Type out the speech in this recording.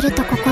するとこ